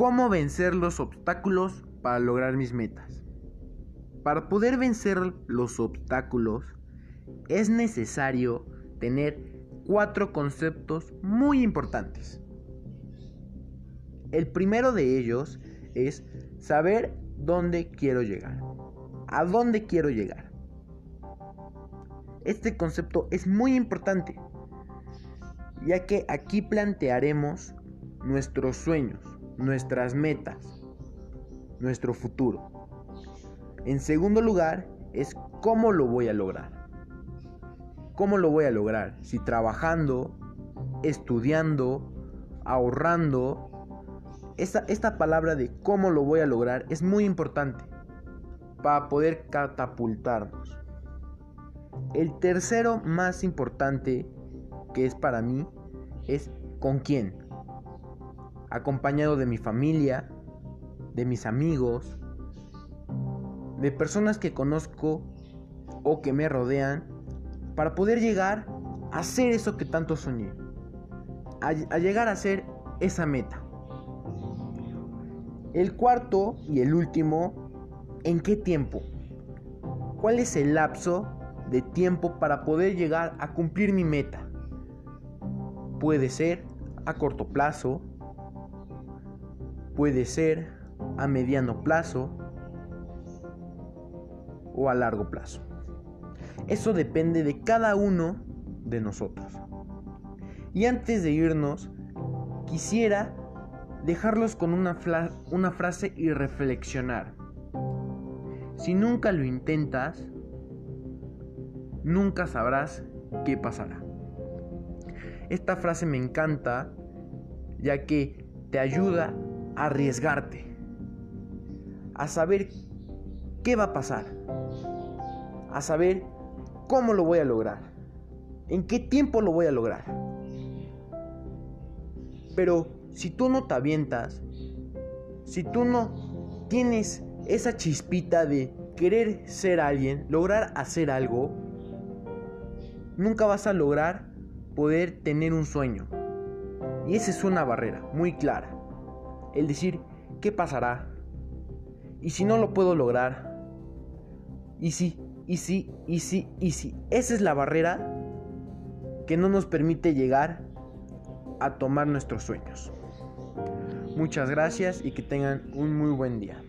¿Cómo vencer los obstáculos para lograr mis metas? Para poder vencer los obstáculos es necesario tener cuatro conceptos muy importantes. El primero de ellos es saber dónde quiero llegar. ¿A dónde quiero llegar? Este concepto es muy importante, ya que aquí plantearemos nuestros sueños, nuestras metas, nuestro futuro. En segundo lugar, es cómo lo voy a lograr. ¿Cómo lo voy a lograr? Si trabajando, estudiando, ahorrando. Esta, palabra de cómo lo voy a lograr es muy importante para poder catapultarnos. El tercero más importante que es para mí es con quién. Acompañado de mi familia, de mis amigos, de personas que conozco o que me rodean para poder llegar a hacer eso que tanto soñé. A, llegar a ser esa meta. El cuarto y el último, ¿en qué tiempo? ¿Cuál es el lapso de tiempo para poder llegar a cumplir mi meta? Puede ser a corto plazo, puede ser a mediano plazo o a largo plazo. Eso depende de cada uno de nosotros. Y antes de irnos, quisiera dejarlos con una, frase y reflexionar. Si nunca lo intentas, nunca sabrás qué pasará. Esta frase me encanta ya que te ayuda arriesgarte, a saber qué va a pasar, a saber cómo lo voy a lograr, en qué tiempo lo voy a lograr. Pero si tú no te avientas, si tú no tienes esa chispita de querer ser alguien, lograr hacer algo, nunca vas a lograr poder tener un sueño. Y esa es una barrera muy clara. El decir, ¿qué pasará? ¿Y si no lo puedo lograr? ¿Y si? ¿Y si? ¿Y si? ¿Y si? Esa es la barrera que no nos permite llegar a tomar nuestros sueños. Muchas gracias y que tengan un muy buen día.